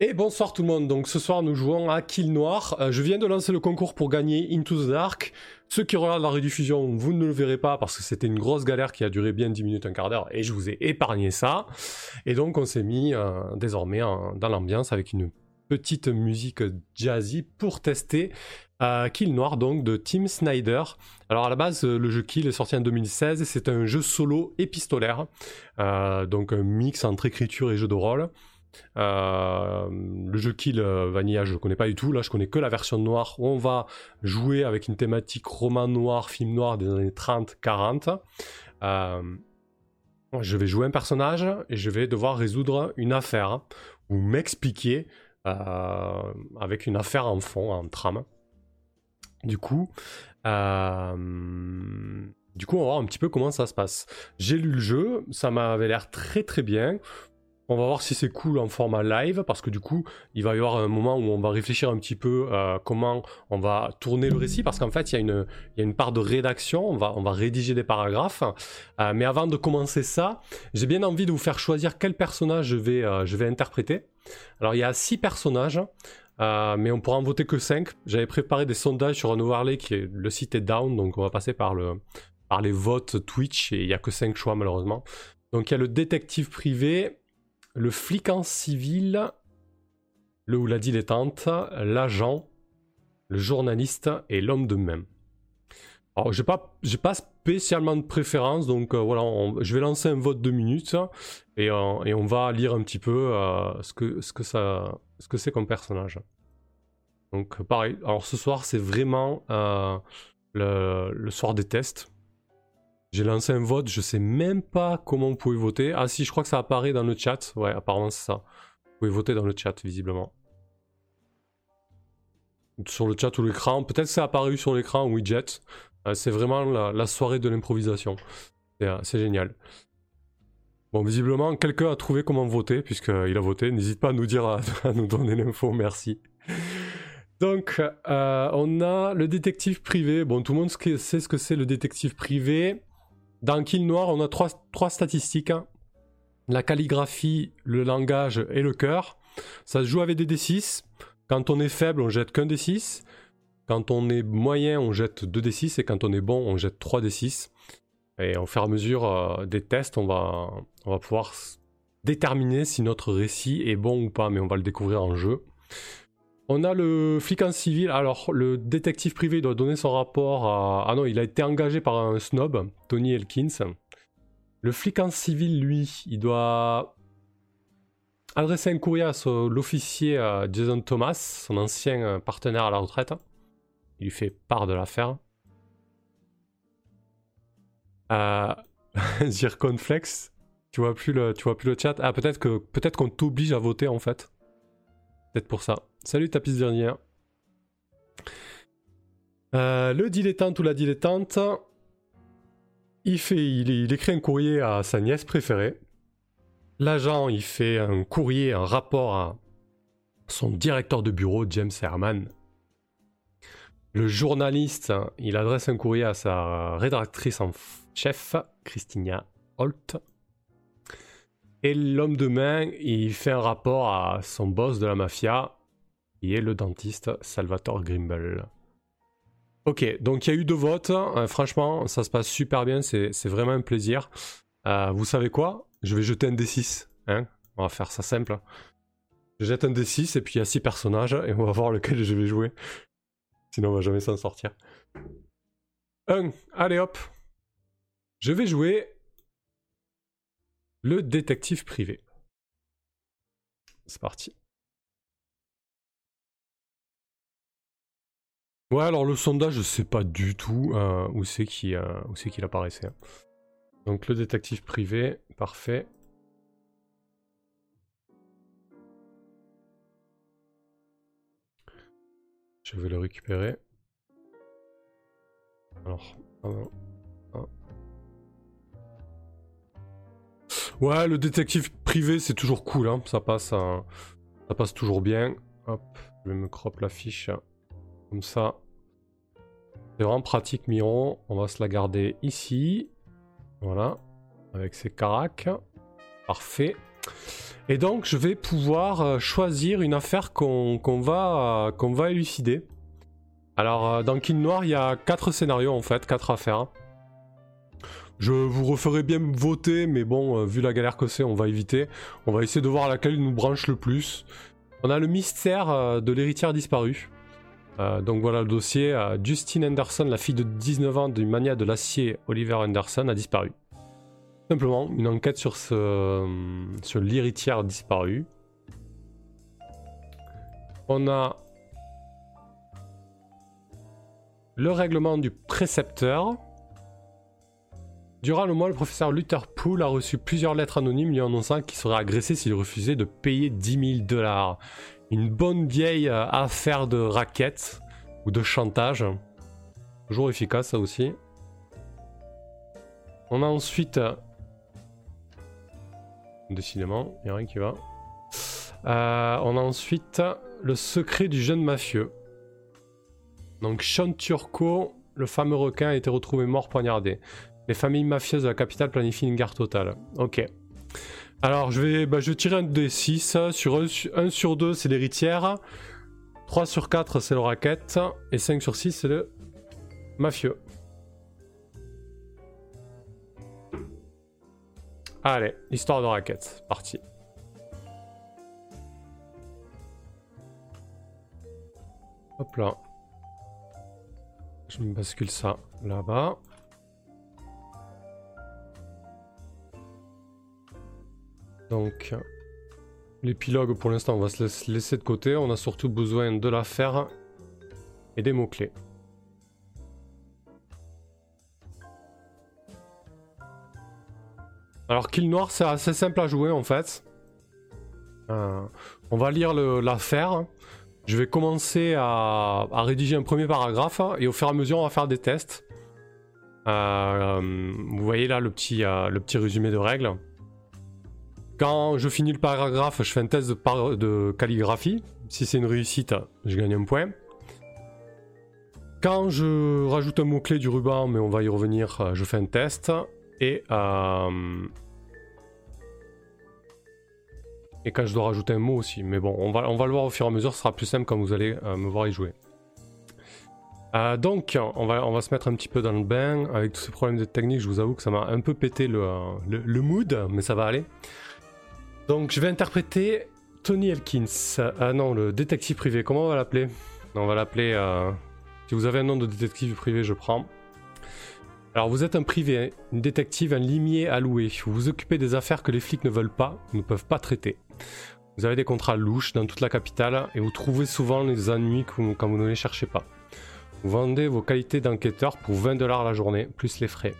Et bonsoir tout le monde, donc ce soir nous jouons à Kill Noir. Euh, je viens de lancer le concours pour gagner Into the Dark. Ceux qui regardent la rediffusion, vous ne le verrez pas parce que c'était une grosse galère qui a duré bien 10 minutes, un quart d'heure, et je vous ai épargné ça. Et donc on s'est mis euh, désormais dans l'ambiance avec une petite musique jazzy pour tester euh, Kill Noir donc de Tim Snyder. Alors à la base le jeu Kill est sorti en 2016 et c'est un jeu solo épistolaire, donc un mix entre écriture et jeu de rôle. Euh, le jeu Kill euh, Vanilla, je ne connais pas du tout. Là, je connais que la version noire où on va jouer avec une thématique roman noir, film noir des années 30-40. Euh, je vais jouer un personnage et je vais devoir résoudre une affaire ou m'expliquer avec une affaire en fond, en trame. Du coup, du coup, on va voir un petit peu comment ça se passe. J'ai lu le jeu, ça m'avait l'air très très bien. On va voir si c'est cool en format live, parce que du coup, il va y avoir un moment où on va réfléchir un petit peu à comment on va tourner le récit, parce qu'en fait, il y, a une, une part de rédaction, on va, on va rédiger des paragraphes. Euh, mais avant de commencer ça, j'ai bien envie de vous faire choisir quel personnage je vais, euh, je vais interpréter. Alors, il y a six personnages. Euh, mais on pourra en voter que 5. J'avais préparé des sondages sur un overlay qui est le site est down, donc on va passer par, le, par les votes Twitch et il n'y a que 5 choix malheureusement. Donc il y a le détective privé, le flic en civil, le ou la dilettante, l'agent, le journaliste et l'homme de main. Alors, j'ai pas, pas spécialement de préférence, donc euh, voilà, je vais lancer un vote de minutes et, euh, on va lire un petit peu euh, ce que ce que ça, ce que c'est comme personnage. Donc pareil. Alors ce soir, c'est vraiment le, soir des tests. J'ai lancé un vote, je sais même pas comment vous pouvez voter. Ah si, je crois que ça apparaît dans le chat. Ouais, apparemment c'est ça. Vous pouvez voter dans le chat, visiblement. Sur le chat ou l'écran. Peut-être c'est apparu sur l'écran widget. Euh, c'est vraiment la, soirée de l'improvisation. Euh, c'est génial. Bon, visiblement, quelqu'un a trouvé comment voter, puisqu'il a voté. N'hésite pas à nous dire, à, nous donner l'info, merci. Donc, euh, on a le détective privé. Bon, tout le monde sait ce que c'est le détective privé. Dans Kill Noir, on a trois, statistiques. Hein. La calligraphie, le langage et le cœur. Ça se joue avec des D6. Quand on est faible, on jette qu'un D6. Quand on est moyen, on jette 2 D6. Et quand on est bon, on jette 3 D6. Et au fur et à mesure euh, des tests, on va, on va pouvoir déterminer si notre récit est bon ou pas. Mais on va le découvrir en jeu. On a le flic en civil. Alors, le détective privé doit donner son rapport à. Ah non, il a été engagé par un snob, Tony Elkins. Le flic en civil, lui, il doit adresser un courrier à l'officier euh, Jason Thomas, son ancien euh, partenaire à la retraite. Il lui fait part de l'affaire. Euh... Zirconflex, tu vois plus le, tu vois plus le chat. Ah, peut-être que peut-être qu'on t'oblige à voter en fait. Peut-être pour ça. Salut Tapis dernière. Euh, le dilettante ou la dilettante, il, fait, il, écrit un courrier à sa nièce préférée. L'agent, il fait un courrier, un rapport à son directeur de bureau, James Herman. Le journaliste, il adresse un courrier à sa rédactrice en chef, Christina Holt. Et l'homme de main, il fait un rapport à son boss de la mafia, qui est le dentiste Salvatore Grimble. Ok, donc il y a eu deux votes. Euh, franchement, ça se passe super bien. C'est vraiment un plaisir. Euh, vous savez quoi? Je vais jeter un D6. Hein on va faire ça simple. Je jette un D6 et puis il y a six personnages et on va voir lequel je vais jouer. Sinon, on va jamais s'en sortir. Un. Allez hop. Je vais jouer le détective privé. C'est parti. Ouais, alors le sondage, je sais pas du tout euh, où c'est qu'il euh, apparaissait. Hein. Donc le détective privé, parfait. Je vais le récupérer. Alors, Ouais, le détective privé, c'est toujours cool, hein. ça, passe, ça passe toujours bien. Hop, je vais me crop la fiche comme ça. C'est vraiment pratique, Miron. On va se la garder ici. Voilà, avec ses caracs. Parfait. Et donc, je vais pouvoir euh, choisir une affaire qu'on va, qu'on va élucider. Alors, dans King Noir, il y a quatre scénarios en fait, quatre affaires. Je vous referai bien voter, mais bon, vu la galère que c'est, on va éviter. On va essayer de voir laquelle nous branche le plus. On a le mystère de l'héritière disparue. Euh, donc voilà le dossier. Euh, Justine Anderson, la fille de 19 ans du mania de l'acier Oliver Anderson, a disparu. Simplement, une enquête sur, ce, sur l'héritière disparue. On a le règlement du précepteur. Durant le mois, le professeur Luther Poole a reçu plusieurs lettres anonymes lui annonçant qu'il serait agressé s'il refusait de payer 10 000 dollars une bonne vieille euh, affaire de raquette ou de chantage. Toujours efficace ça aussi. On a ensuite... Euh, décidément, il n'y a rien qui va. Euh, on a ensuite le secret du jeune mafieux. Donc Sean Turco, le fameux requin, a été retrouvé mort poignardé. Les familles mafieuses de la capitale planifient une guerre totale. Ok. Alors, je vais, bah, je tirer un des 6. Sur 1, sur 2, c'est l'héritière. 3 sur 4, c'est le raquette. Et 5 sur 6, c'est le mafieux. Allez, histoire de raquette. Parti. Hop là. Je me bascule ça là-bas. Donc, l'épilogue pour l'instant, on va se laisser de côté. On a surtout besoin de l'affaire et des mots-clés. Alors, Kill Noir, c'est assez simple à jouer en fait. Euh, on va lire l'affaire. Je vais commencer à, rédiger un premier paragraphe et au fur et à mesure, on va faire des tests. Euh, vous voyez là le petit, euh, le petit résumé de règles. Quand je finis le paragraphe, je fais un test de, calligraphie. Si c'est une réussite, je gagne un point. Quand je rajoute un mot-clé du ruban, mais on va y revenir, je fais un test. Et, euh, et quand je dois rajouter un mot aussi. Mais bon, on va, on va le voir au fur et à mesure, ce sera plus simple quand vous allez euh, me voir y jouer. Euh, donc, on va, on va se mettre un petit peu dans le bain. Avec tous ces problèmes de technique, je vous avoue que ça m'a un peu pété le, le mood, mais ça va aller. Donc je vais interpréter Tony Elkins. Ah non, le détective privé. Comment on va l'appeler? On va l'appeler... Euh, si vous avez un nom de détective privé, je prends. Alors vous êtes un privé, une détective, un limier alloué. Vous vous occupez des affaires que les flics ne veulent pas, ne peuvent pas traiter. Vous avez des contrats louches dans toute la capitale et vous trouvez souvent les ennuis quand vous ne les cherchez pas. Vous vendez vos qualités d'enquêteur pour 20 dollars la journée, plus les frais.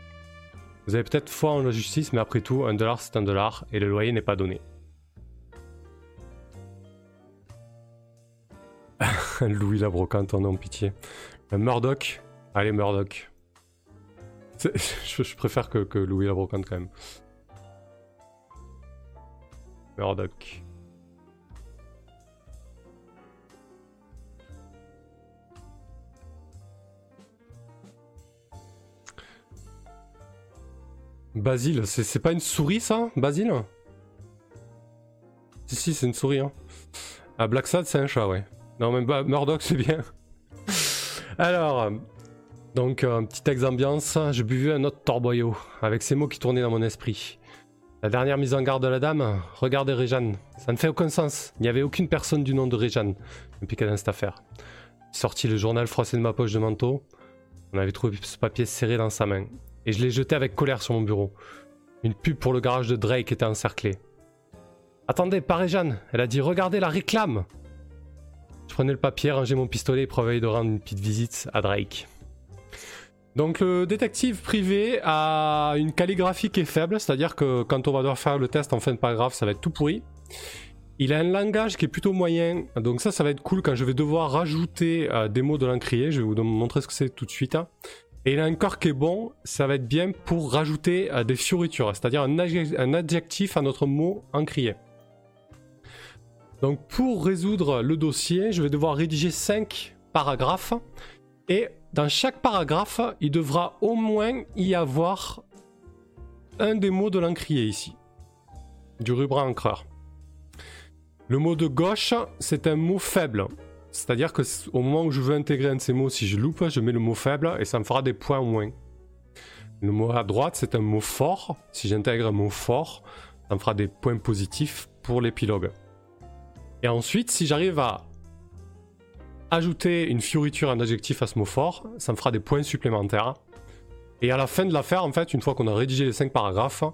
Vous avez peut-être foi en la justice, mais après tout, un dollar c'est un dollar et le loyer n'est pas donné. Louis la brocante, en pitié. Euh, Murdoch. Allez, Murdoch. Je, préfère que, Louis la brocante quand même. Murdoch. Basile, c'est pas une souris ça Basile? Si, si, c'est une souris. Hein. Ah, Black Sad, c'est un chat, ouais. Non, même pas. Murdoch, c'est bien. Alors, donc, un petit texte d'ambiance. Je buvais un autre torboyau, avec ces mots qui tournaient dans mon esprit. La dernière mise en garde de la dame, regardez Réjeanne. Ça ne fait aucun sens. Il n'y avait aucune personne du nom de Réjeanne qu'elle a cette affaire. J'ai sorti le journal froissé de ma poche de manteau. On avait trouvé ce papier serré dans sa main. Et je l'ai jeté avec colère sur mon bureau. Une pub pour le garage de Drake était encerclée. Attendez, pas Réjeanne. Elle a dit regardez la réclame. Prenais le papier, rangeais mon pistolet et prévoyais de rendre une petite visite à Drake. Donc le détective privé a une calligraphie qui est faible, c'est-à-dire que quand on va devoir faire le test en fin de paragraphe, ça va être tout pourri. Il a un langage qui est plutôt moyen, donc ça, ça va être cool quand je vais devoir rajouter euh, des mots de l'encrier. Je vais vous montrer ce que c'est tout de suite. Hein. Et il a un corps qui est bon, ça va être bien pour rajouter euh, des fioritures, c'est-à-dire un, adjectif à notre mot encrier. Donc pour résoudre le dossier, je vais devoir rédiger 5 paragraphes et dans chaque paragraphe, il devra au moins y avoir un des mots de l'encrier ici. du ruban encreur. Le mot de gauche, c'est un mot faible. C'est-à-dire que au moment où je veux intégrer un de ces mots, si je loupe, je mets le mot faible et ça me fera des points au moins. Le mot à droite, c'est un mot fort. Si j'intègre un mot fort, ça me fera des points positifs pour l'épilogue. Et ensuite, si j'arrive à ajouter une fioriture, un adjectif à ce mot fort, ça me fera des points supplémentaires. Et à la fin de l'affaire, en fait, une fois qu'on a rédigé les 5 paragraphes,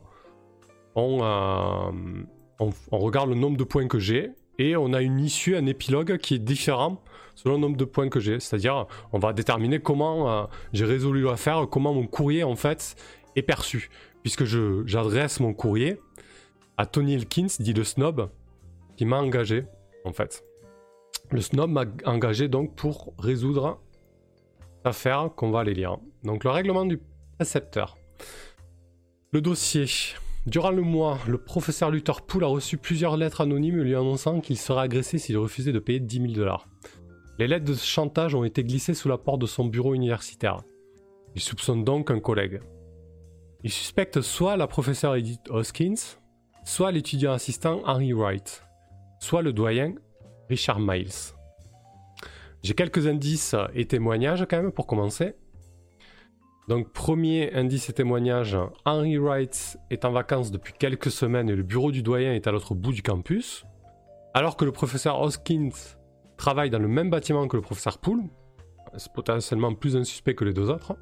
on, euh, on, regarde le nombre de points que j'ai et on a une issue, un épilogue qui est différent selon le nombre de points que j'ai. C'est-à-dire, on va déterminer comment euh, j'ai résolu l'affaire, comment mon courrier en fait est perçu. Puisque j'adresse mon courrier à Tony Elkins, dit le snob, qui m'a engagé en fait. Le snob m'a engagé donc pour résoudre l'affaire qu'on va aller lire. Donc le règlement du précepteur. Le dossier. Durant le mois, le professeur Luther Poole a reçu plusieurs lettres anonymes lui annonçant qu'il serait agressé s'il refusait de payer 10 000 dollars. Les lettres de chantage ont été glissées sous la porte de son bureau universitaire. Il soupçonne donc un collègue. Il suspecte soit la professeure Edith Hoskins, soit l'étudiant assistant Henry Wright, soit le doyen Richard Miles. J'ai quelques indices et témoignages quand même pour commencer. Donc premier indice et témoignage, Henry Wright est en vacances depuis quelques semaines et le bureau du doyen est à l'autre bout du campus. Alors que le professeur Hoskins travaille dans le même bâtiment que le professeur Poole. C'est potentiellement plus un suspect que les deux autres.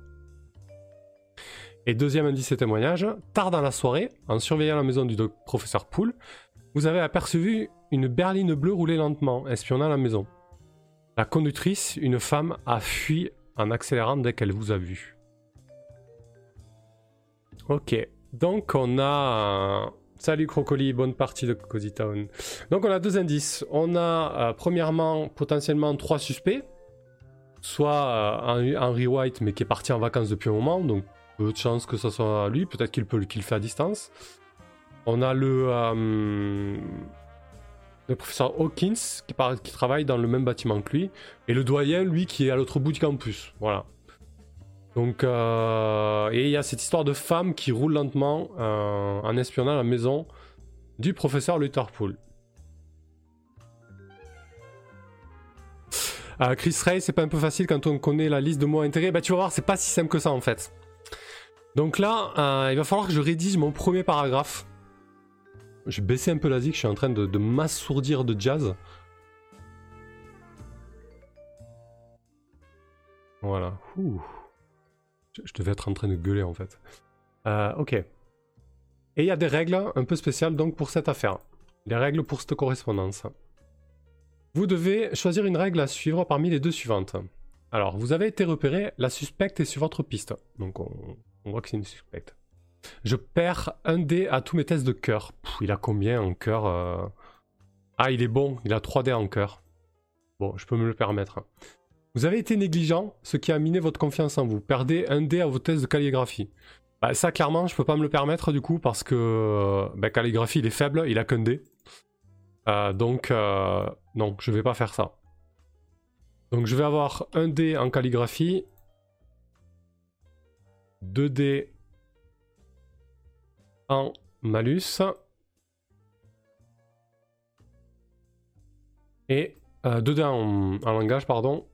Et deuxième indice et témoignage, tard dans la soirée, en surveillant la maison du professeur Poole, vous avez aperçu une berline bleue rouler lentement, espionnant la maison. La conductrice, une femme, a fui en accélérant dès qu'elle vous a vu. Ok, donc on a... Salut Crocoli, bonne partie de Cozy Town. Donc on a deux indices. On a euh, premièrement potentiellement trois suspects. Soit euh, Henry White mais qui est parti en vacances depuis un moment, donc peu de chance que ce soit lui, peut-être qu'il peut qu'il fait à distance. On a le, euh, professeur Hawkins qui, travaille dans le même bâtiment que lui, et le doyen, lui, qui est à l'autre bout du campus. Voilà. Donc, euh, et il y a cette histoire de femme qui roule lentement euh, en espionnant la maison du professeur Luther Poole. Chris Ray, c'est pas un peu facile quand on connaît la liste de mots intérêts Bah, tu vas voir, c'est pas si simple que ça en fait. Donc là, il va falloir que je rédige mon premier paragraphe. Je vais baisser un peu la zik, je suis en train de, m'assourdir de jazz. Voilà. Je, devais être en train de gueuler en fait. Euh, ok. Et il y a des règles un peu spéciales donc pour cette affaire. Les règles pour cette correspondance. Vous devez choisir une règle à suivre parmi les deux suivantes. Alors, vous avez été repéré, la suspecte est sur votre piste. Donc on, on voit que c'est une suspecte. Je perds un dé à tous mes tests de cœur. Il a combien en cœur euh? Ah, il est bon, il a 3 dés en cœur. Bon, je peux me le permettre. Vous avez été négligent, ce qui a miné votre confiance en vous. Perdez un dé à vos tests de calligraphie. Bah, ça, clairement, je peux pas me le permettre du coup, parce que bah, calligraphie, il est faible, il a qu'un dé. Euh, donc, euh, non, je vais pas faire ça. Donc, je vais avoir un dé en calligraphie, 2 dés en malus. Et 2 euh, dés en, langage, pardon.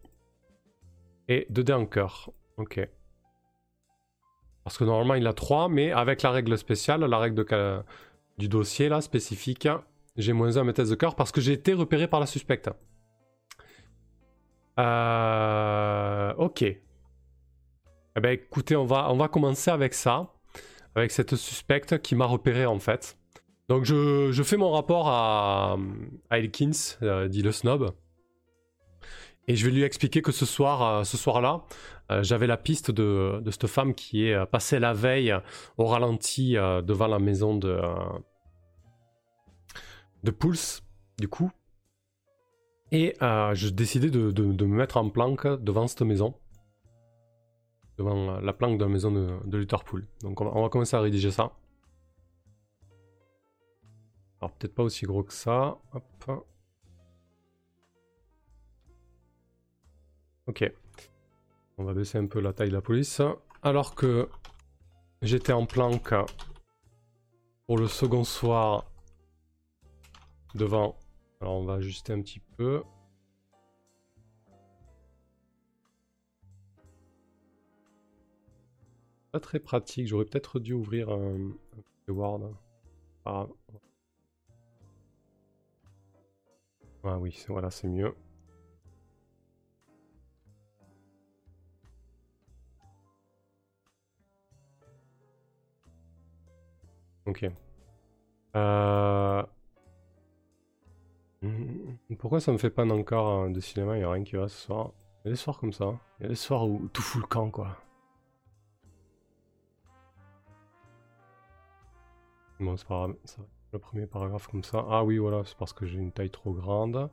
Et 2 dés en cœur. Ok. Parce que normalement il a 3, mais avec la règle spéciale, la règle du dossier là, spécifique, j'ai moins 1 à mes tests de cœur parce que j'ai été repéré par la suspecte. Euh, ok. Eh ben écoutez, on va, on va commencer avec ça avec cette suspecte qui m'a repéré en fait. Donc je, fais mon rapport à, Elkins, euh, dit le snob. Et je vais lui expliquer que ce soir, euh, ce soir-là, euh, j'avais la piste de, cette femme qui est passée la veille au ralenti devant la maison de, de Pulse, du coup. Et je décidais de, me mettre en planque devant cette maison devant la planque de la maison de, de Lutherpool. Donc on va, commencer à rédiger ça. Alors peut-être pas aussi gros que ça. Hop. Ok. On va baisser un peu la taille de la police. Alors que j'étais en planque pour le second soir devant. Alors on va ajuster un petit peu. Pas très pratique, j'aurais peut-être dû ouvrir un, un Word. Ah. ah oui, voilà, c'est mieux. Ok. Euh... Hmm, pourquoi ça me fait pas encore de cinéma? Il n'y a rien qui va ce soir. Il y a des soirs comme ça. Il y a des soirs où tout fout le camp, quoi. Le premier paragraphe comme ça. Ah oui, voilà, c'est parce que j'ai une taille trop grande.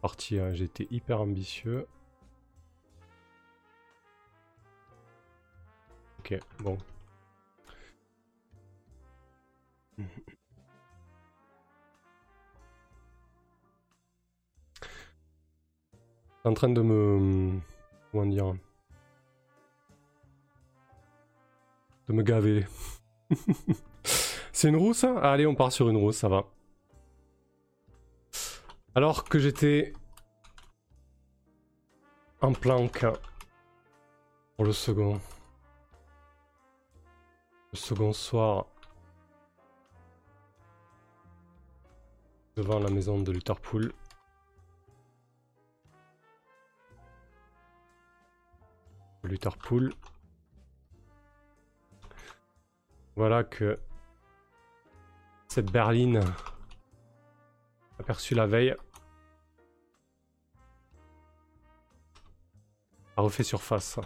Partie, hein, j'ai été hyper ambitieux. Ok, bon. en train de me... Comment dire De me gaver. C'est une rousse Allez, on part sur une rousse, ça va. Alors que j'étais en planque pour le second. Le second soir devant la maison de Lutherpool. Lutherpool. Voilà que cette berline aperçue la veille a refait surface.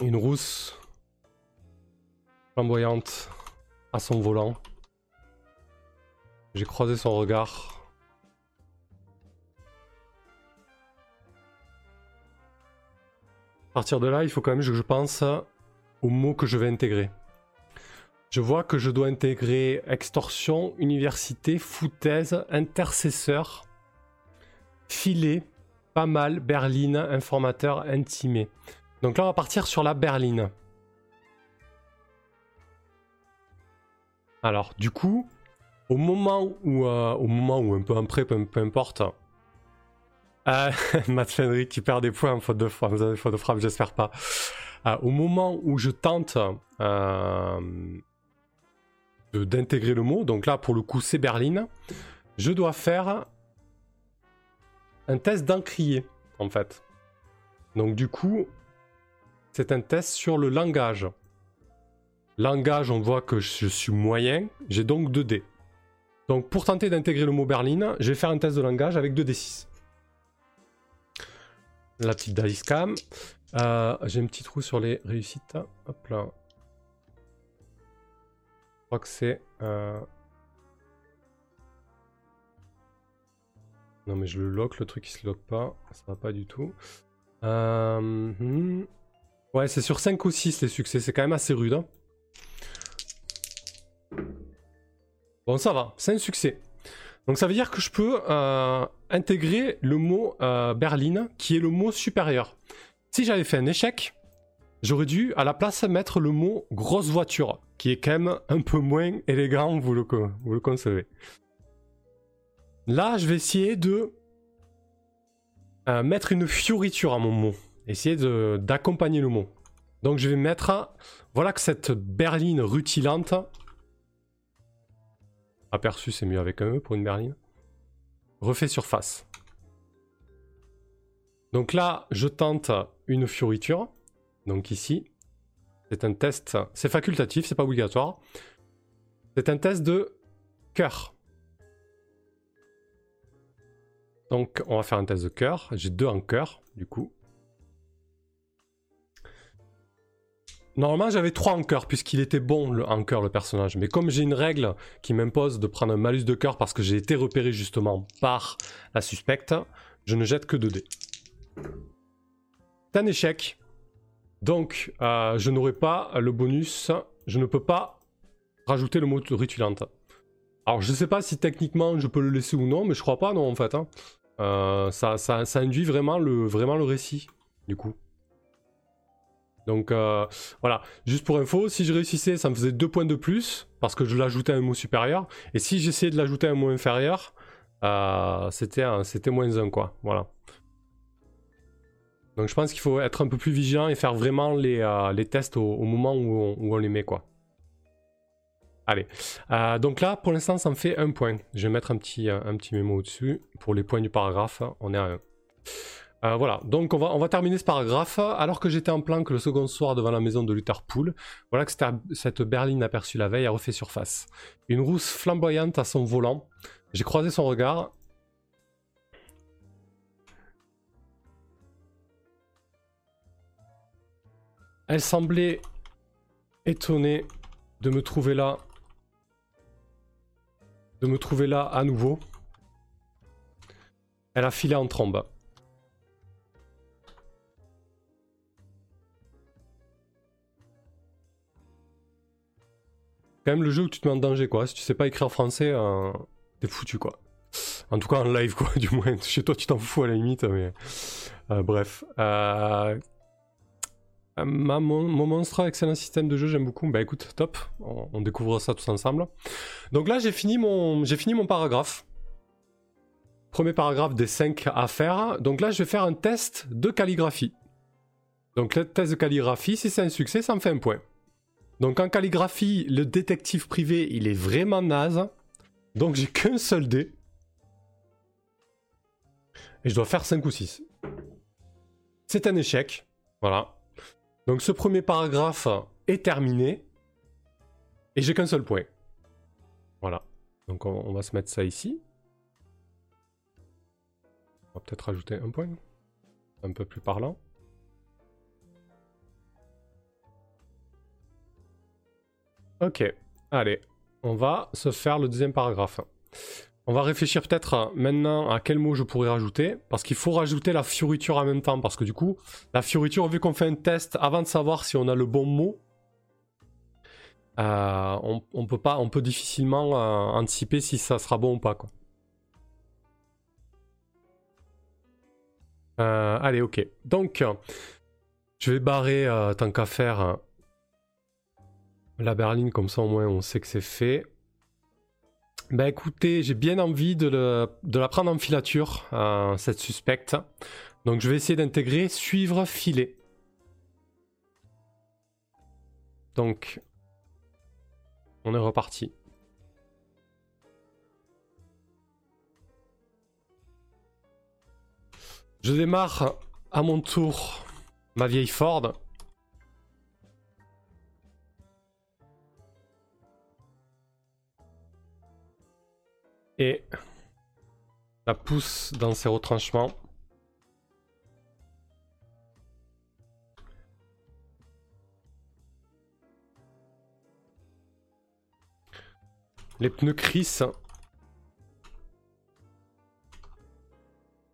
Une rousse flamboyante à son volant. J'ai croisé son regard. À partir de là, il faut quand même que je pense aux mots que je vais intégrer. Je vois que je dois intégrer extorsion, université, foutaise, intercesseur, filet, pas mal, berline, informateur, intimé. Donc là, on va partir sur la berline. Alors, du coup, au moment où, euh, au moment où un peu après, peu, importe. Euh, Matt qui perd des points en faute de frappe, faute de frappe, j'espère pas. Euh, au moment où je tente euh, d'intégrer le mot, donc là pour le coup c'est berline, je dois faire un test d'encrier en fait. Donc du coup, c'est un test sur le langage. Langage, on voit que je suis moyen, j'ai donc 2 dés. Donc pour tenter d'intégrer le mot berline, je vais faire un test de langage avec 2d6. La petite dice cam. Euh, j'ai un petit trou sur les réussites. Hop là. Je crois que c'est... Euh, non mais je le lock, le truc il se lock pas. Ça va pas du tout. Euh... Ouais, c'est sur 5 ou 6 les succès, c'est quand même assez rude. Hein. Bon, ça va, c'est un succès. Donc ça veut dire que je peux euh, intégrer le mot euh, berline, qui est le mot supérieur. Si j'avais fait un échec, j'aurais dû à la place mettre le mot grosse voiture, qui est quand même un peu moins élégant, vous le, concevez. Là, je vais essayer de euh, mettre une fioriture à mon mot essayer d'accompagner le mot. Donc je vais mettre, voilà que cette berline rutilante, aperçu c'est mieux avec un E pour une berline, refait surface. Donc là, je tente une fioriture. Donc ici, c'est un test, c'est facultatif, c'est pas obligatoire. C'est un test de cœur. Donc on va faire un test de cœur. J'ai deux en cœur, du coup. Normalement, j'avais 3 en cœur, puisqu'il était bon le, en le personnage. Mais comme j'ai une règle qui m'impose de prendre un malus de cœur parce que j'ai été repéré justement par la suspecte, je ne jette que 2 dés. C'est un échec. Donc, euh, je n'aurai pas le bonus. Je ne peux pas rajouter le mot rituelante. Alors, je ne sais pas si techniquement je peux le laisser ou non, mais je crois pas, non, en fait. Hein. Euh, ça, ça, induit vraiment vraiment le récit, du coup. Donc euh, voilà, juste pour info, si je réussissais, ça me faisait deux points de plus parce que je l'ajoutais un mot supérieur. Et si j'essayais de l'ajouter un mot inférieur, euh, c'était c'était moins un quoi. Voilà. Donc je pense qu'il faut être un peu plus vigilant et faire vraiment les, euh, les tests au, moment où on, les met quoi. Allez, donc là pour l'instant ça me fait un point. Je vais mettre un petit, un petit mémo au-dessus pour les points du paragraphe. On est à 1. Euh, voilà, donc on va, on va terminer ce paragraphe. Alors que j'étais en planque le second soir devant la maison de Luther Pool, voilà que cette berline aperçue la veille a refait surface. Une rousse flamboyante à son volant. J'ai croisé son regard. Elle semblait étonnée de me trouver là. De me trouver là à nouveau. Elle a filé en trombe. Quand même le jeu où tu te mets en danger, quoi. Si tu sais pas écrire français, euh, t'es foutu, quoi. En tout cas en live, quoi, du moins. Chez toi, tu t'en fous à la limite, mais... Euh, bref. Euh, mon, monstre, excellent système de jeu, j'aime beaucoup. Bah écoute, top. On, on, découvre ça tous ensemble. Donc là, j'ai fini, mon... fini mon paragraphe. Premier paragraphe des 5 à faire. Donc là, je vais faire un test de calligraphie. Donc le test de calligraphie, si c'est un succès, ça me fait un point. Donc en calligraphie, le détective privé, il est vraiment naze. Donc j'ai qu'un seul dé. Et je dois faire 5 ou 6. C'est un échec. Voilà. Donc ce premier paragraphe est terminé. Et j'ai qu'un seul point. Voilà. Donc on, va se mettre ça ici. On va peut-être rajouter un point. Un peu plus parlant. Ok, allez, on va se faire le deuxième paragraphe. On va réfléchir peut-être maintenant à quel mot je pourrais rajouter, parce qu'il faut rajouter la fioriture en même temps, parce que du coup, la fioriture, vu qu'on fait un test avant de savoir si on a le bon mot, euh, on, peut pas, on peut difficilement euh, anticiper si ça sera bon ou pas. Euh, allez, ok. Donc, je vais barrer tant qu'à faire la berline, comme ça au moins on sait que c'est fait. Bah écoutez, j'ai bien envie de, la prendre en filature, euh, cette suspecte. Donc je vais essayer d'intégrer suivre filet. Donc, on est reparti. Je démarre à mon tour ma vieille Ford. Et la pousse dans ses retranchements. Les pneus crissent.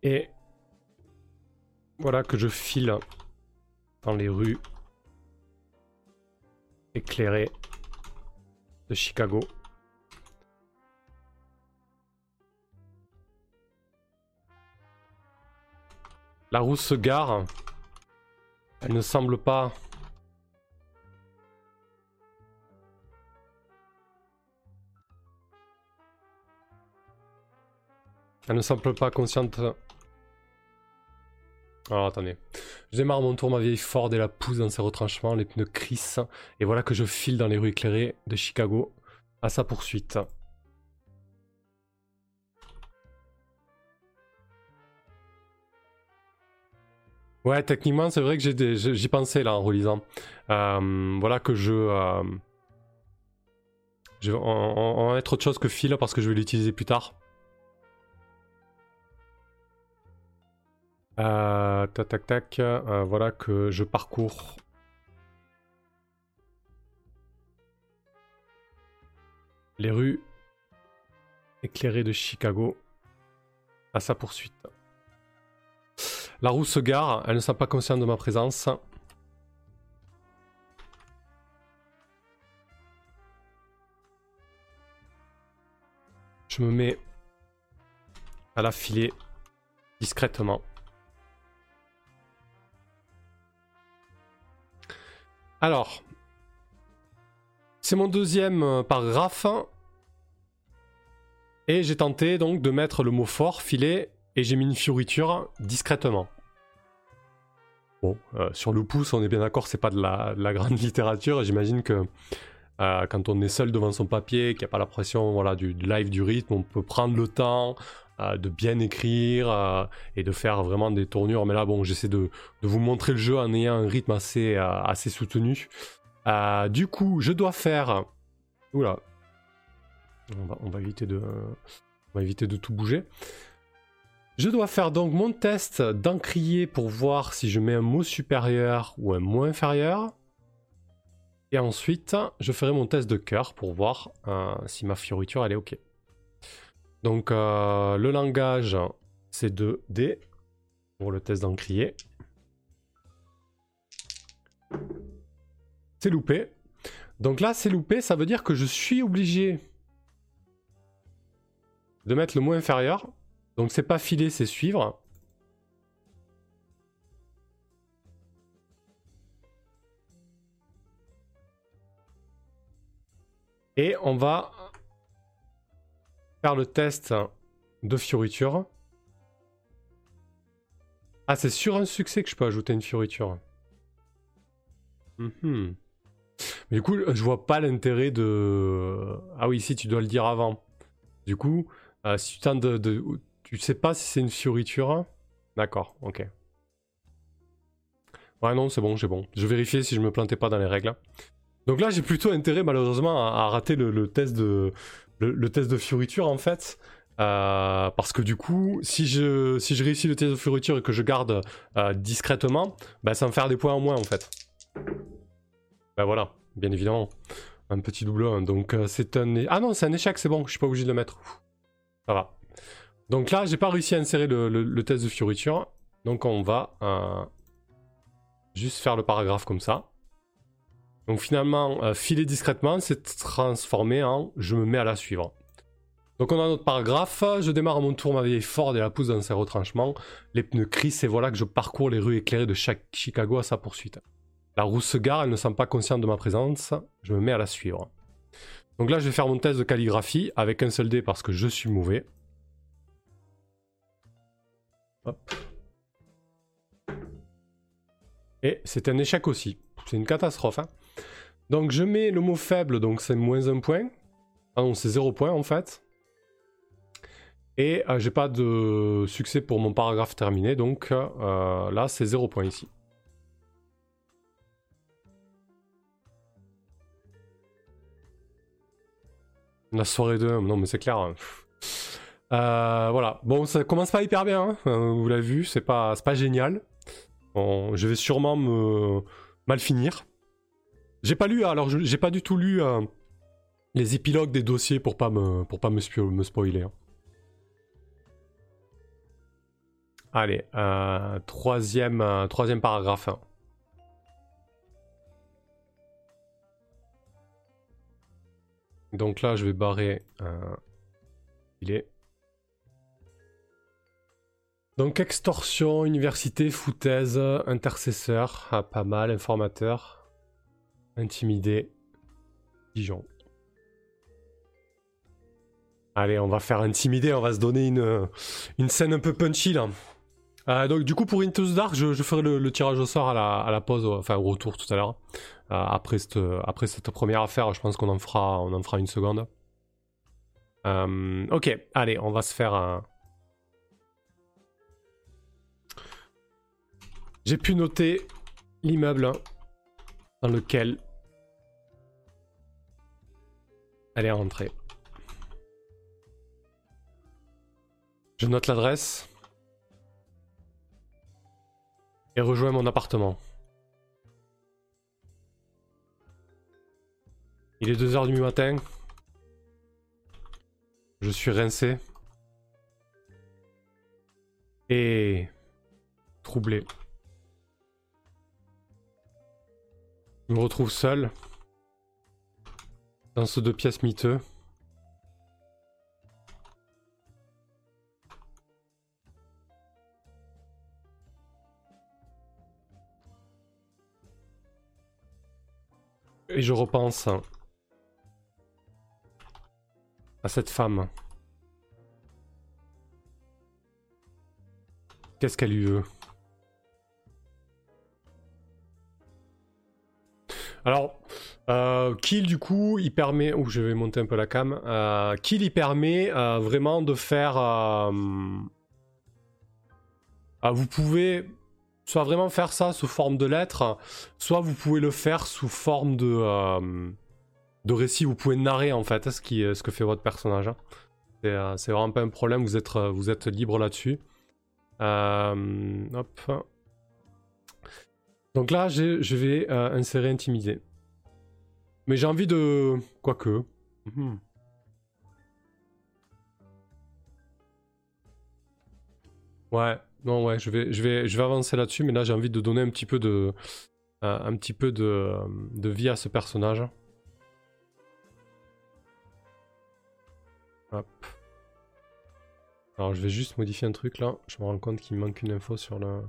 Et voilà que je file dans les rues éclairées de Chicago. La roue se gare. Elle ne semble pas... Elle ne semble pas consciente. Alors attendez. Je démarre mon tour, ma vieille Ford et la pousse dans ses retranchements, les pneus crissent. Et voilà que je file dans les rues éclairées de Chicago à sa poursuite. Ouais, techniquement, c'est vrai que j'y pensais là en relisant. Euh, voilà que je. Euh, je on, va être autre chose que fil parce que je vais l'utiliser plus tard. Euh, tac tac tac. voilà que je parcours. Les rues éclairées de Chicago à sa poursuite. La roue se gare, elle ne sent pas consciente de ma présence. Je me mets à la filer discrètement. Alors, c'est mon deuxième euh, paragraphe. Et j'ai tenté donc de mettre le mot fort, filet, et j'ai mis une fioriture discrètement. Bon, euh, sur le pouce, on est bien d'accord, c'est pas de la, grande littérature. J'imagine que euh, quand on est seul devant son papier, qu'il n'y a pas la pression voilà, du, live, du rythme, on peut prendre le temps de bien écrire et de faire vraiment des tournures. Mais là, bon, j'essaie de, vous montrer le jeu en ayant un rythme assez, soutenu. Euh, du coup, je dois faire. Oula. On va, éviter de, on va éviter de tout bouger. Je dois faire donc mon test d'encrier pour voir si je mets un mot supérieur ou un mot inférieur. Et ensuite, je ferai mon test de cœur pour voir euh, si ma fioriture elle est OK. Donc, euh, le langage, c'est 2D pour le test d'encrier. C'est loupé. Donc là, c'est loupé, ça veut dire que je suis obligé de mettre le mot inférieur. Donc c'est pas filer, c'est suivre. Et on va faire le test de fioriture. Ah, c'est sur un succès que je peux ajouter une fioriture. Mhm. Mais du coup, je vois pas l'intérêt de. Ah oui, si tu dois le dire avant. Du coup, euh, si tu tentes de, Tu sais pas si c'est une fioriture. D'accord, ok. Ouais, non, c'est bon, j'ai bon. Je vérifiais si je me plantais pas dans les règles. Donc là, j'ai plutôt intérêt, malheureusement, à, rater le, test de, le, test de fioriture, en fait. Euh, parce que du coup, si je, si je réussis le test de fioriture et que je garde euh, discrètement, bah, ça me faire des points en moins, en fait. Ben voilà, bien évidemment. Un petit double 1. Donc euh, c'est un... Ah non, c'est un échec, c'est bon, je suis pas obligé de le mettre. Ça va. Donc là, j'ai pas réussi à insérer le, test de fioriture. Donc on va euh, juste faire le paragraphe comme ça. Donc finalement, euh, filer discrètement, c'est transformé en je me mets à la suivre. Donc on a notre paragraphe, je démarre à mon tour ma vieille Ford et la pousse dans ses retranchements. Les pneus crissent et voilà que je parcours les rues éclairées de chaque Chicago à sa poursuite. La roue se gare, elle ne semble pas consciente de ma présence. Je me mets à la suivre. Donc là, je vais faire mon test de calligraphie avec un seul dé parce que je suis mauvais. Et c'est un échec aussi. C'est une catastrophe. Hein. donc je mets le mot faible, donc c'est moins un point. Ah non, c'est zéro point en fait. Et euh, j'ai pas de succès pour mon paragraphe terminé, donc euh, là c'est zéro point ici. La soirée de... Non mais c'est clair. Hein. Euh, voilà. Bon, ça commence pas hyper bien. Hein. Euh, vous l'avez vu, c'est pas, pas génial. Bon, je vais sûrement me mal finir. J'ai pas lu, alors j'ai pas du tout lu euh, les épilogues des dossiers pour pas me, pour pas me, spoiler. Hein. Allez, troisième, troisième paragraphe. Donc là, je vais barrer un est. Donc extorsion, université, foutaise, intercesseur, ah, pas mal, informateur, intimidé, Dijon. Allez, on va faire intimider, on va se donner une, une scène un peu punchy là. Euh, donc du coup pour Into the Dark, je, ferai le, tirage au sort à la, à la pause, enfin au retour tout à l'heure. Euh, après, cette, après cette première affaire, je pense qu'on en fera, on en fera une seconde. Euh, ok, allez, on va se faire un. J'ai pu noter l'immeuble dans lequel elle est rentrée. Je note l'adresse. et rejoins mon appartement. Il est 2h du matin. Je suis rincé. Et troublé. Je me retrouve seul dans ce deux pièces miteux. et je repense à cette femme. Qu'est-ce qu'elle lui veut Alors, euh, Kill du coup, il permet... Oh, je vais monter un peu la cam. Euh, Kill, il permet euh, vraiment de faire... Ah, vous pouvez soit vraiment faire ça sous forme de lettres, soit vous pouvez le faire sous forme de, récit. Vous pouvez narrer en fait ce, que fait votre personnage. Hein. C'est vraiment pas un problème, vous êtes, vous êtes libre là-dessus. hop. Donc là, je vais insérer intimider. Mais j'ai envie de... Quoique. Hmm. Ouais, non, ouais, je vais, je vais, je vais avancer là-dessus, mais là j'ai envie de donner un petit peu de, euh, un petit peu de, de, vie à ce personnage. Hop. Alors je vais juste modifier un truc là. Je me rends compte qu'il me manque une info sur le,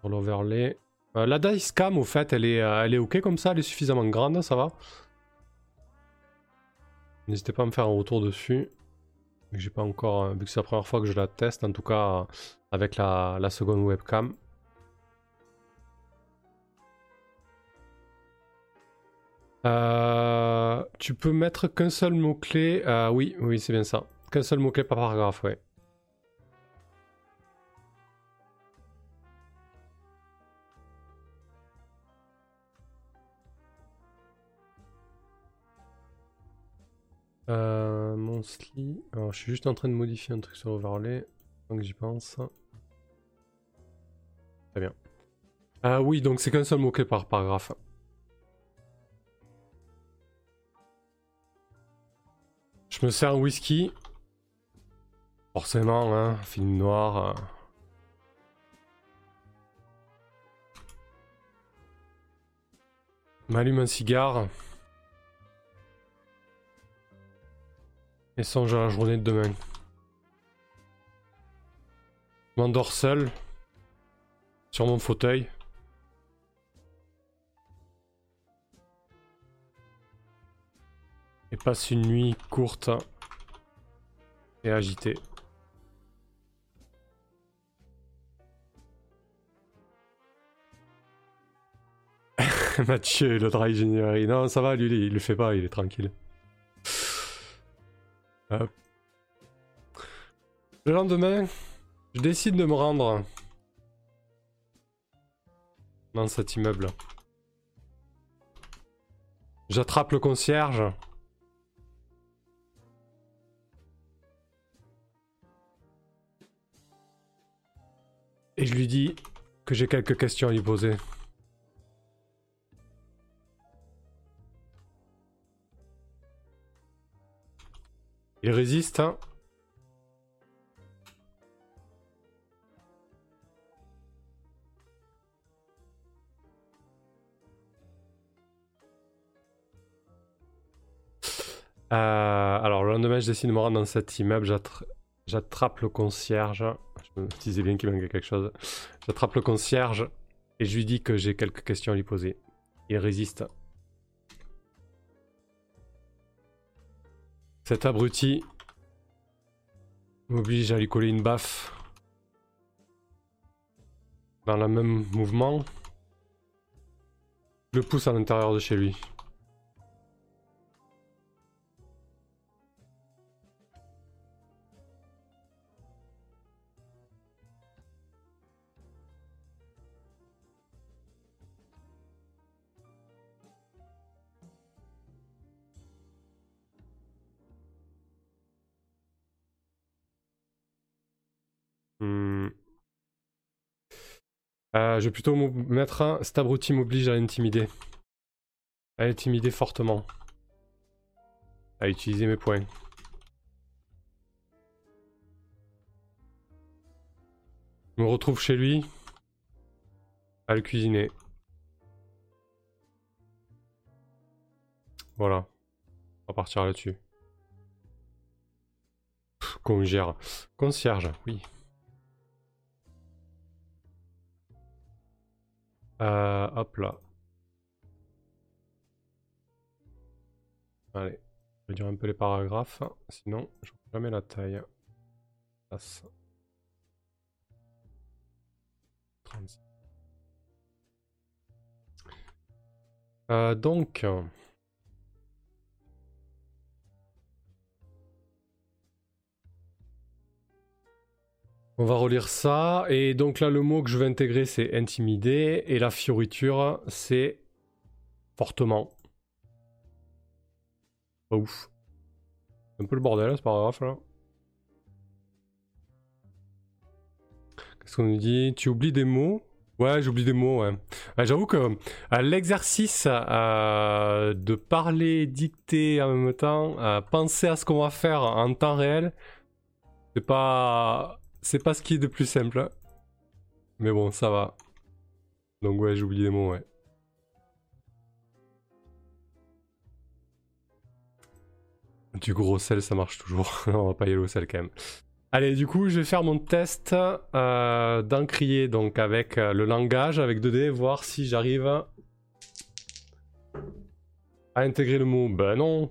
sur l'overlay. Euh, la dice cam, au fait, elle est, euh, elle est ok comme ça, elle est suffisamment grande, ça va. N'hésitez pas à me faire un retour dessus. J'ai pas encore, euh, vu que c'est la première fois que je la teste, en tout cas avec la, seconde webcam. tu peux mettre qu'un seul mot-clé. oui, oui, c'est bien ça. Qu'un seul mot-clé par paragraphe, ouais. Alors, je suis juste en train de modifier un truc sur Overlay. Donc j'y pense. Très bien. Ah oui, donc c'est qu'un seul mot-clé par paragraphe. Je me sers un whisky. Forcément, hein, film noir. Euh. M'allume un cigare. Et songe à la journée de demain. Je m'endors seul. Sur mon fauteuil. Et passe une nuit courte et agitée. Mathieu, le dry. Non, ça va, lui, il le fait pas, il est tranquille. Le lendemain, je décide de me rendre dans cet immeuble. J'attrape le concierge. Et je lui dis que j'ai quelques questions à lui poser. Il résiste, hein euh, alors, le lendemain, je décide de me rendre dans cet immeuble. J'attrape le concierge. Je me disais bien qu'il manquait quelque chose. J'attrape le concierge et je lui dis que j'ai quelques questions à lui poser. Il résiste. Cet abruti m'oblige à lui coller une baffe. Dans le même mouvement, je le pousse à l'intérieur de chez lui. Euh, je vais plutôt mettre un Stabruti m'oblige à intimider. À intimider fortement. À utiliser mes points. Je me retrouve chez lui. À le cuisiner. Voilà. On va partir là-dessus. Concierge. Concierge, oui. Euh, hop là. Allez, je vais dire un peu les paragraphes, sinon je jamais la taille. Euh, donc, on va relire ça. Et donc là, le mot que je vais intégrer, c'est intimider. Et la fioriture, c'est fortement. Pas ouf. un peu le bordel, c'est pas grave là. Qu'est-ce qu'on nous dit? Tu oublies des mots? Ouais, j'oublie des mots, ouais. J'avoue que euh, l'exercice euh, de parler, dicter en même temps, euh, penser à ce qu'on va faire en temps réel, c'est pas, c'est pas ce qui est de plus simple. Mais bon, ça va. Donc ouais, j'oublie des mots, ouais. Du gros sel, ça marche toujours. On va pas y aller au sel quand même. Allez, du coup, je vais faire mon test euh, d'encrier donc avec euh, le langage, avec 2D, voir si j'arrive à intégrer le mot. Ben non.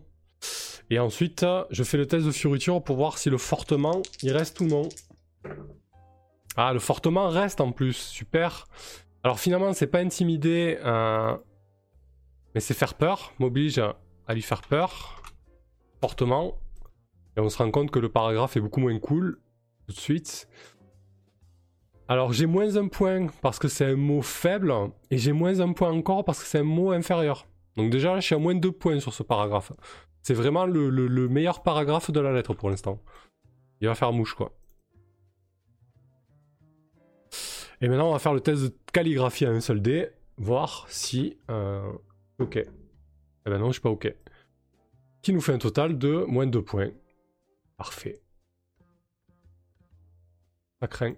Et ensuite, je fais le test de fioriture pour voir si le fortement, il reste ou non. Ah, le fortement reste en plus, super. Alors finalement, c'est pas intimider, euh, mais c'est faire peur, m'oblige à lui faire peur, fortement. Et on se rend compte que le paragraphe est beaucoup moins cool tout de suite. Alors j'ai moins un point parce que c'est un mot faible et j'ai moins un point encore parce que c'est un mot inférieur. Donc déjà là je suis à moins deux points sur ce paragraphe. C'est vraiment le, meilleur paragraphe de la lettre pour l'instant. Il va faire mouche quoi. Et maintenant on va faire le test de calligraphie à un seul dé, voir si... Euh, ok. Eh ben non je suis pas ok. Qui nous fait un total de moins deux points. Parfait. Ça craint.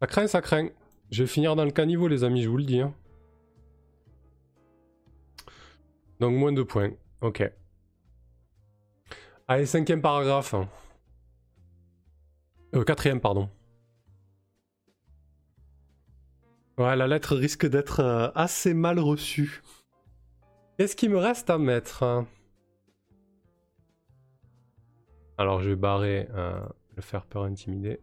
Ça craint, ça craint. Je vais finir dans le caniveau, les amis, je vous le dis. Hein. Donc, moins de points. Ok. Allez, cinquième paragraphe. Euh, quatrième, pardon. Ouais, la lettre risque d'être euh, assez mal reçue. Qu'est-ce qu'il me reste à mettre hein? Alors je vais barrer euh, le faire peur intimider.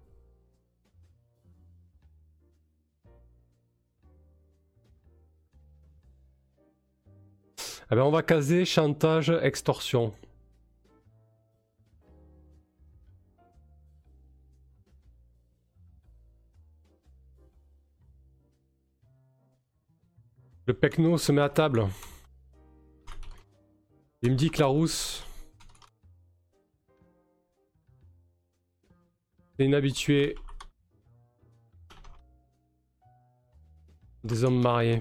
Eh ben on va caser chantage, extorsion. Le pecno se met à table. Il me dit que la rousse C'est inhabitué. Des hommes mariés.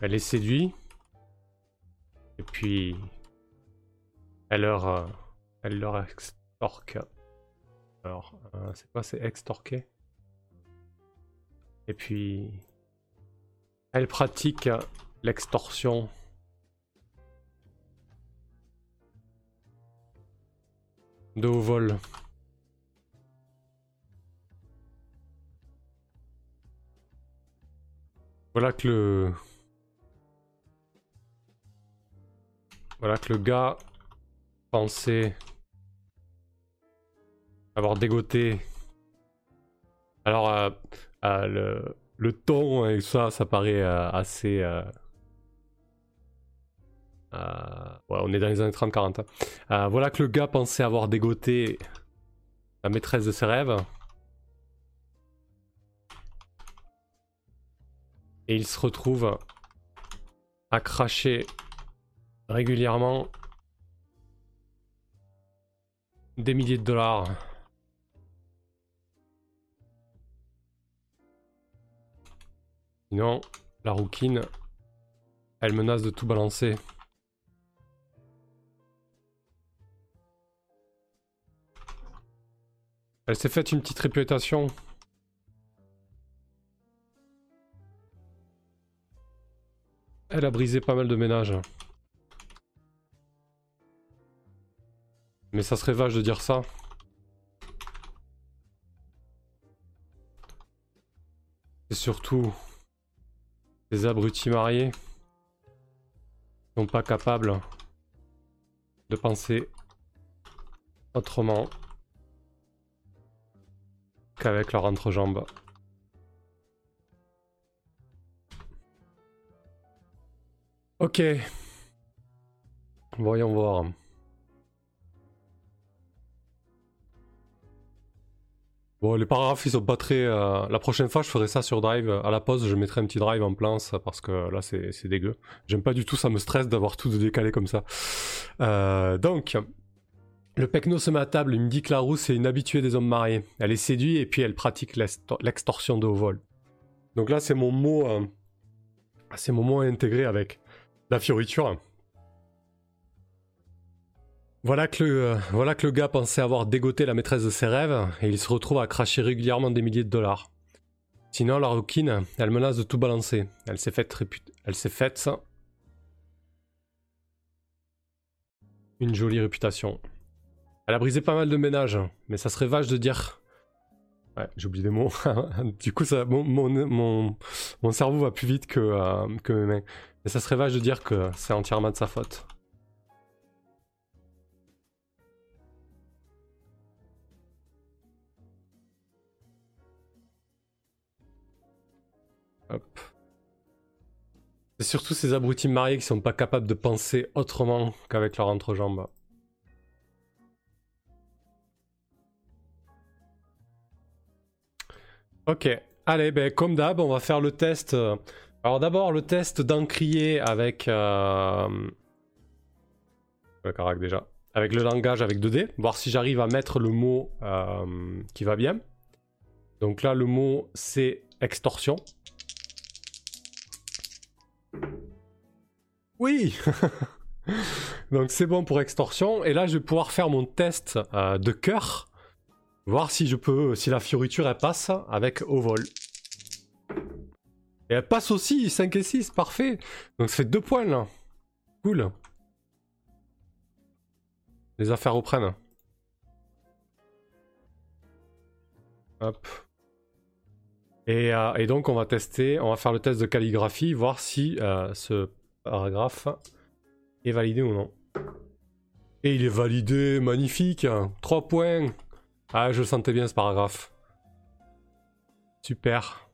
Elle est séduite. Et puis... Elle leur... Euh, elle leur extorque. Alors, euh, c'est quoi C'est extorquer? Et puis... Elle pratique l'extorsion de vol. Voilà que le... Voilà que le gars pensait avoir dégoté. Alors, euh, euh, le, le, ton et ça, ça paraît euh, assez... Euh, ouais, on est dans les années 30-40. Hein. Euh, voilà que le gars pensait avoir dégoté la maîtresse de ses rêves. Et il se retrouve à cracher régulièrement des milliers de dollars. Sinon, la rouquine, elle menace de tout balancer. Elle s'est faite une petite réputation. Elle a brisé pas mal de ménages. Mais ça serait vache de dire ça. Et surtout, des abrutis mariés sont pas capables de penser autrement qu'avec leur entrejambe. Ok. Voyons voir. Bon, les paragraphes, ils sont pas très... La prochaine fois, je ferai ça sur Drive. À la pause, je mettrai un petit Drive en plan, parce que là, c'est dégueu. J'aime pas du tout, ça me stresse d'avoir tout décalé comme ça. Euh, donc, le Pecno se met à table, il me dit que la rousse est une habituée des hommes mariés. Elle est séduite et puis elle pratique l'extorsion de haut vol. Donc là, c'est mon mot... Euh, c'est mon mot intégré avec la fioriture. Voilà que, le, voilà que le gars pensait avoir dégoté la maîtresse de ses rêves et il se retrouve à cracher régulièrement des milliers de dollars. Sinon, la rouquine, elle menace de tout balancer. Elle s'est faite Elle s'est faite une jolie réputation. Elle a brisé pas mal de ménages, mais ça serait vache de dire. Ouais, j'ai oublié des mots. du coup, ça, mon, mon, mon, cerveau va plus vite que, euh, que mes mains. Mais ça serait vache de dire que c'est entièrement de sa faute. C'est surtout ces abrutis mariés qui sont pas capables de penser autrement qu'avec leur entrejambe. Ok, allez, ben, comme d'hab, on va faire le test. Alors d'abord le test d'encrier avec... Euh... Le carac déjà. Avec le langage avec 2D, voir si j'arrive à mettre le mot euh, qui va bien. Donc là le mot c'est extorsion. Oui Donc c'est bon pour extorsion. Et là, je vais pouvoir faire mon test euh, de cœur. Voir si je peux, si la fioriture elle passe avec au vol. Et elle passe aussi, 5 et 6, parfait. Donc ça fait 2 points là. Cool. Les affaires reprennent. Hop. Euh, et, donc on va tester, on va faire le test de calligraphie, voir si euh, ce paragraphe est validé ou non. Et il est validé, magnifique 3 points Ah, je le sentais bien ce paragraphe. Super.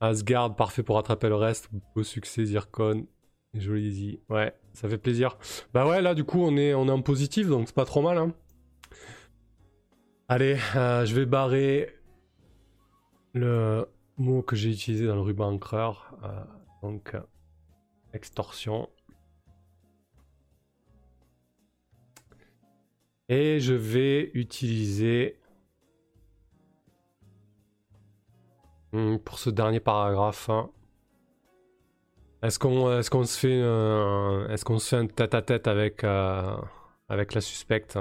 Asgard, parfait pour rattraper le reste. Beau succès, Zircon. Joli easy. Ouais, ça fait plaisir. Bah ouais, là du coup on est, on est en positif, donc c'est pas trop mal. Hein. Allez, euh, je vais barrer le mot que j'ai utilisé dans le ruban encreur. Euh, donc, extorsion. Et je vais utiliser hmm, pour ce dernier paragraphe. Hein, est-ce qu'on est qu'on se fait est-ce qu'on se fait un tête à tête avec euh, avec la suspecte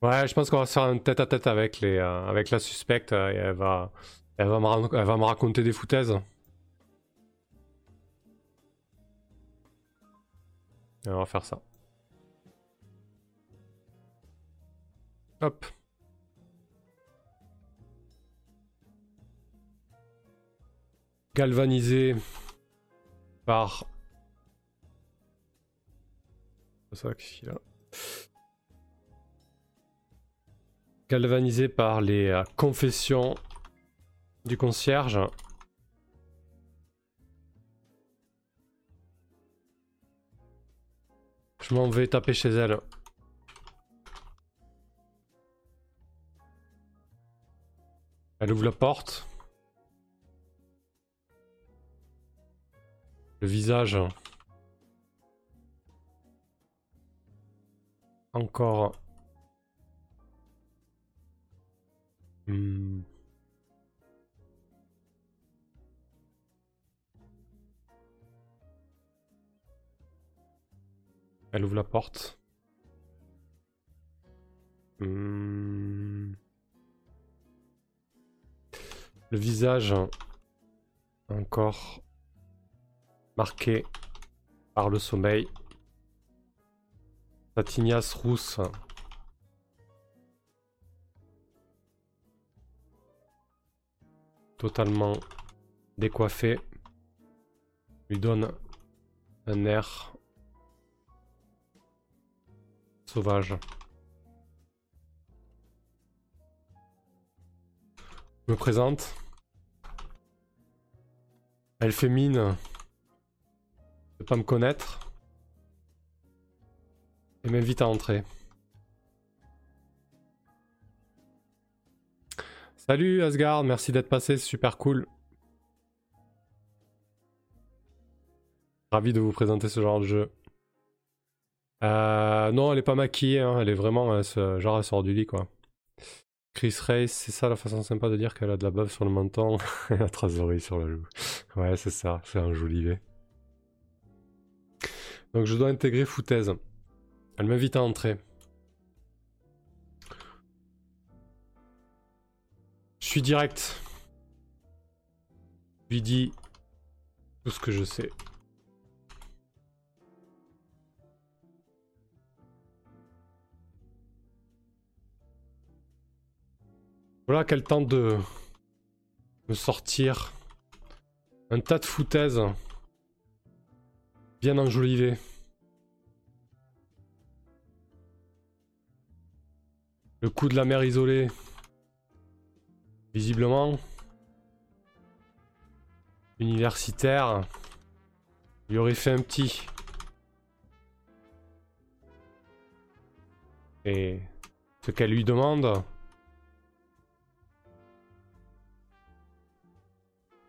Ouais, je pense qu'on va se faire un tête à tête avec, les, euh, avec la suspecte euh, et elle va, elle, va me, elle va me raconter des foutaises. Et on va faire ça. Hop. Galvanisé par... C'est ça qui là. Galvanisé par les euh, confessions du concierge. Je m'en vais taper chez elle. Elle ouvre la porte. Le visage. Encore Hmm. Elle ouvre la porte. Hmm. Le visage encore marqué par le sommeil. Sa tignasse rousse totalement décoiffé. Lui donne un air sauvage. Me présente. Elle fait mine de pas me connaître et m'invite à entrer. Salut Asgard, merci d'être passé, c'est super cool. Ravi de vous présenter ce genre de jeu. Euh, non, elle est pas maquillée, hein, elle est vraiment genre elle sort du lit quoi. Chris Race, c'est ça la façon sympa de dire qu'elle a de la bave sur le menton? Et la tracerie sur la joue. Ouais, c'est ça, c'est un joli Donc je dois intégrer Foutaise. Elle m'invite à entrer. Je suis direct. Je lui dis tout ce que je sais. Voilà qu'elle tente de me sortir un tas de foutaises bien enjolivées. Le coup de la mer isolée. Visiblement, universitaire, il aurait fait un petit. Et ce qu'elle lui demande,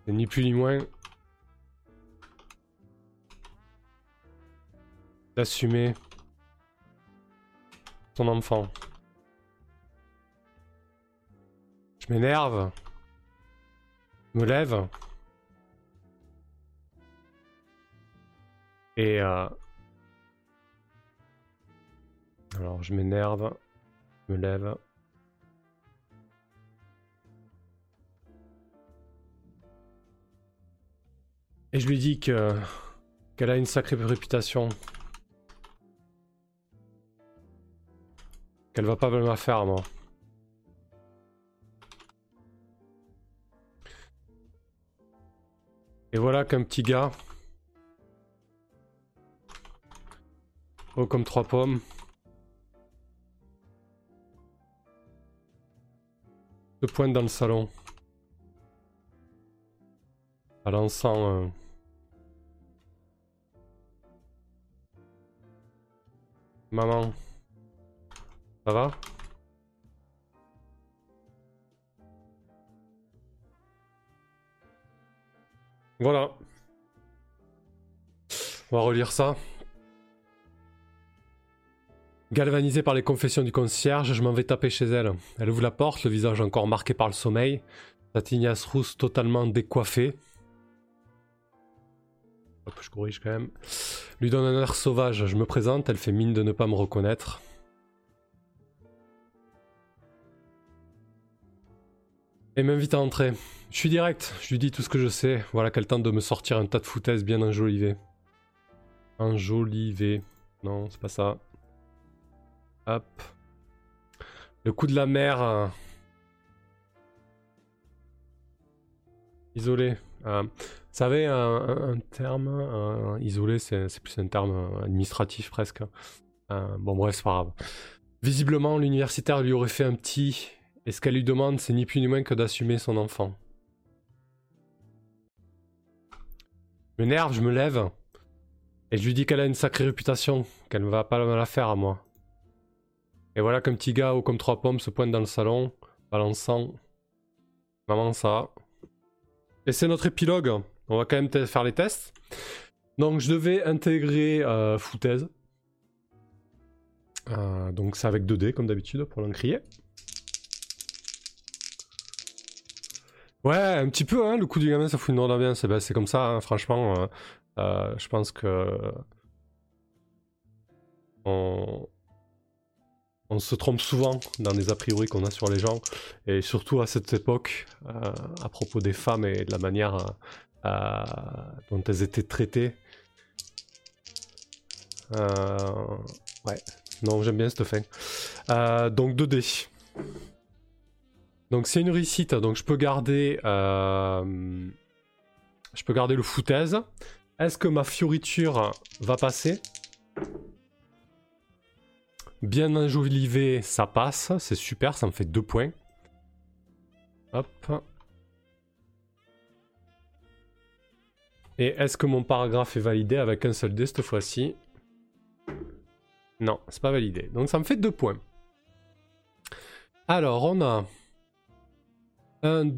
ni plus ni moins d'assumer son enfant. Je m'énerve. Je me lève. Et euh... Alors je m'énerve. Je me lève. Et je lui dis que qu'elle a une sacrée réputation. Qu'elle va pas me faire, moi. Et voilà qu'un petit gars. Oh, comme trois pommes. Se pointe dans le salon. Balançant. Euh... Maman. Ça va? Voilà. On va relire ça. Galvanisée par les confessions du concierge, je m'en vais taper chez elle. Elle ouvre la porte, le visage encore marqué par le sommeil, sa tignasse rousse totalement décoiffée. Hop, je corrige quand même. Lui donne un air sauvage, je me présente, elle fait mine de ne pas me reconnaître. Et m'invite à entrer. Je suis direct, je lui dis tout ce que je sais. Voilà qu'elle tente de me sortir un tas de foutaises bien enjolivées. Enjolivées. Non, c'est pas ça. Hop. Le coup de la mer. Euh, isolé. Euh, vous savez, un, terme isolé, c'est plus un terme administratif presque. Euh, bon, bref, c'est pas grave. Visiblement, l'universitaire lui aurait fait un petit. Et ce qu'elle lui demande, c'est ni plus ni moins que d'assumer son enfant. M'énerve, je me lève. Et je lui dis qu'elle a une sacrée réputation, qu'elle ne va pas la faire à moi. Et voilà qu'un petit gars haut comme trois pommes se pointe dans le salon, balançant. Maman, ça. Et c'est notre épilogue. On va quand même faire les tests. Donc je devais intégrer euh, Foutaise. Euh, donc c'est avec 2D comme d'habitude pour l'encrier. Ouais, un petit peu, hein, le coup du gamin, ça fout une drôle d'ambiance. Ben, c'est comme ça, hein, franchement. Euh, euh, je pense que. On... se trompe souvent dans les a priori qu'on a sur les gens. Et surtout à cette époque, euh, à propos des femmes et de la manière dont elles étaient traitées. ouais, non, j'aime bien cette fin. donc 2D. Donc c'est une réussite, donc je peux garder... euh, Je peux garder le foutaise. Est-ce que ma fioriture va passer? Bien enjolivé, ça passe, c'est super, ça me fait deux points. Hop. Et est-ce que mon paragraphe est validé avec un seul dé cette fois-ci? Non, c'est pas validé. Donc ça me fait deux points. Alors, on a un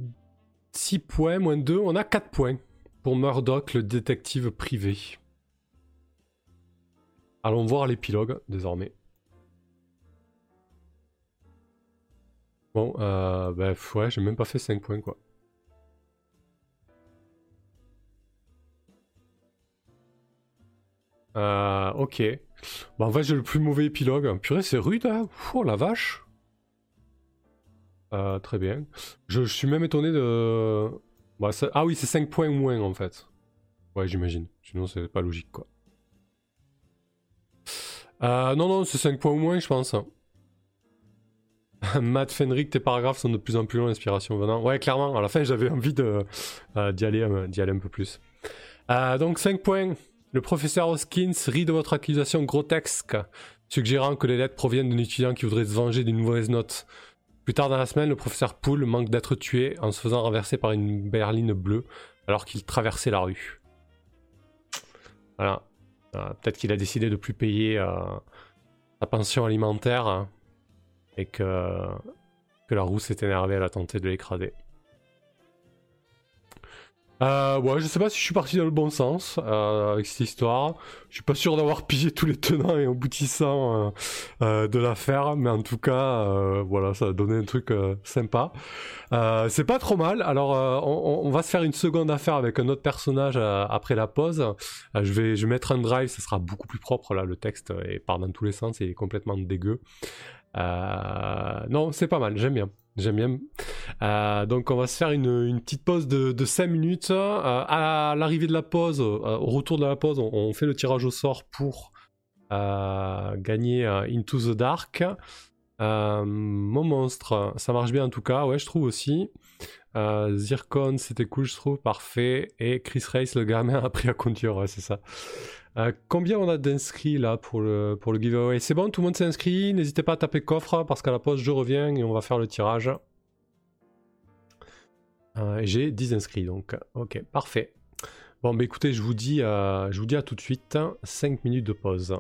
6 points, moins 2, on a 4 points pour Murdoch, le détective privé. Allons voir l'épilogue, désormais. Bon, bah, ouais, j'ai même pas fait 5 points, quoi. Euh, ok. Bah, en fait, j'ai le plus mauvais épilogue. Purée, c'est rude, hein Oh la vache Euh, Très bien. Je, suis même étonné de... Bah, Ah oui, c'est 5 points moins, en fait. Ouais, j'imagine. Sinon, c'est pas logique, quoi. Euh, non, non, c'est 5 points moins, je pense. Matt Fenrick, tes paragraphes sont de plus en plus longs, l'inspiration venant. Ouais, clairement, à la fin, j'avais envie euh, d'y, aller, aller un peu plus. Donc, 5 points. Le professeur Hoskins rit de votre accusation grotesque, suggérant que les lettres proviennent d'un étudiant qui voudrait se venger d'une mauvaise note. Plus tard dans la semaine, le professeur Poole manque d'être tué en se faisant renverser par une berline bleue alors qu'il traversait la rue. Voilà. Euh, peut-être qu'il a décidé de plus payer euh, sa pension alimentaire et que, que la roue s'est énervée, elle a tenté de l'écraser. Euh, ouais, je sais pas si je suis parti dans le bon sens euh, avec cette histoire. Je suis pas sûr d'avoir pillé tous les tenants et aboutissants euh, euh, de l'affaire, mais en tout cas, voilà, ça a donné un truc sympa. C'est pas trop mal. Alors, on, va se faire une seconde affaire avec un autre personnage après la pause. Je vais, je vais mettre un drive, ça sera beaucoup plus propre là. Le texte et part dans tous les sens, il est complètement dégueu. Non, c'est pas mal, j'aime bien. J'aime bien. Euh, donc on va se faire une, une petite pause de, de 5 minutes. Euh, à l'arrivée de la pause, euh, au retour de la pause, on, on fait le tirage au sort pour gagner Into the Dark. Mon monstre, ça marche bien en tout cas, ouais je trouve aussi. Zircon, c'était cool, je trouve, parfait. Et Chris Race, le gamin, a appris à conduire, ouais, c'est ça. Euh, combien on a d'inscrits là pour le, pour le giveaway? C'est bon, tout le monde s'est inscrit? N'hésitez pas à taper coffre parce qu'à la pause, je reviens et on va faire le tirage. Euh, J'ai 10 inscrits donc, ok, parfait. Bon, bah écoutez, je vous dis, euh, je vous dis à tout de suite. 5 minutes de pause.